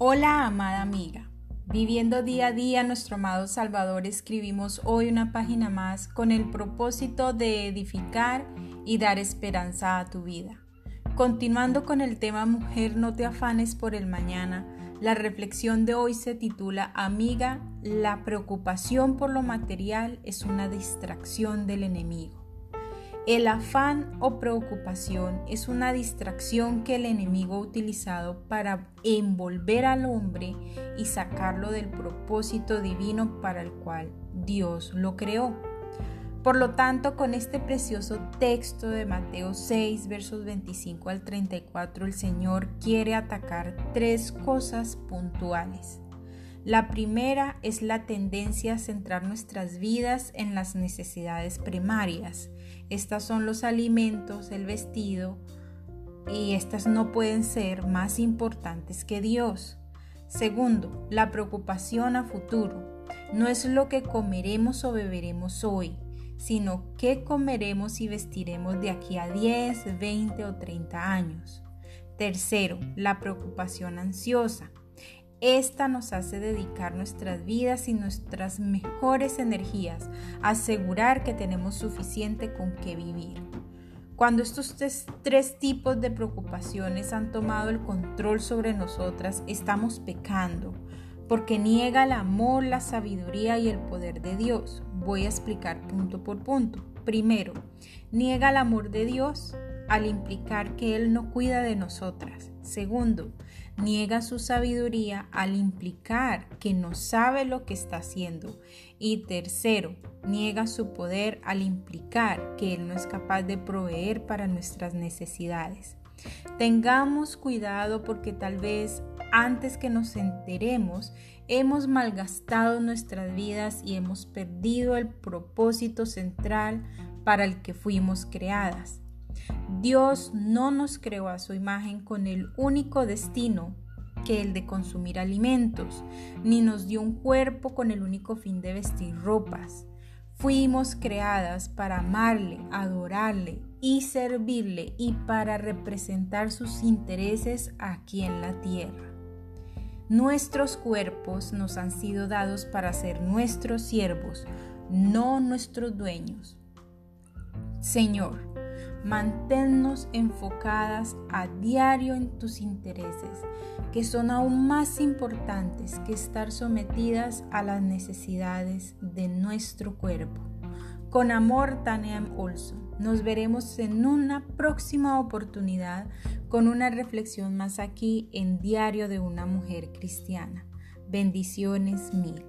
Hola, amada amiga. Viviendo día a día nuestro amado Salvador, escribimos hoy una página más con el propósito de edificar y dar esperanza a tu vida. Continuando con el tema Mujer, no te afanes por el mañana, la reflexión de hoy se titula Amiga, la preocupación por lo material es una distracción del enemigo. El afán o preocupación es una distracción que el enemigo ha utilizado para envolver al hombre y sacarlo del propósito divino para el cual Dios lo creó. Por lo tanto, con este precioso texto de Mateo 6, versos 25 al 34, el Señor quiere atacar tres cosas puntuales. La primera es la tendencia a centrar nuestras vidas en las necesidades primarias. Estas son los alimentos, el vestido, y estas no pueden ser más importantes que Dios. Segundo, la preocupación a futuro. No es lo que comeremos o beberemos hoy, sino qué comeremos y vestiremos de aquí a 10, 20 o 30 años. Tercero, la preocupación ansiosa. Esta nos hace dedicar nuestras vidas y nuestras mejores energías a asegurar que tenemos suficiente con qué vivir. Cuando estos tres, tipos de preocupaciones han tomado el control sobre nosotras, estamos pecando, porque niega el amor, la sabiduría y el poder de Dios. Voy a explicar punto por punto. Primero, niega el amor de Dios al implicar que Él no cuida de nosotras. Segundo, niega su sabiduría al implicar que no sabe lo que está haciendo. Y tercero, niega su poder al implicar que Él no es capaz de proveer para nuestras necesidades. Tengamos cuidado porque tal vez antes que nos enteremos hemos malgastado nuestras vidas y hemos perdido el propósito central para el que fuimos creadas. Dios no nos creó a su imagen con el único destino que el de consumir alimentos, ni nos dio un cuerpo con el único fin de vestir ropas. Fuimos creadas para amarle, adorarle y servirle y para representar sus intereses aquí en la tierra. Nuestros cuerpos nos han sido dados para ser nuestros siervos, no nuestros dueños. Señor, Manténnos enfocadas a diario en tus intereses, que son aún más importantes que estar sometidas a las necesidades de nuestro cuerpo. Con amor, Taneam Olson. Nos veremos en una próxima oportunidad con una reflexión más aquí en Diario de una Mujer Cristiana. Bendiciones mil.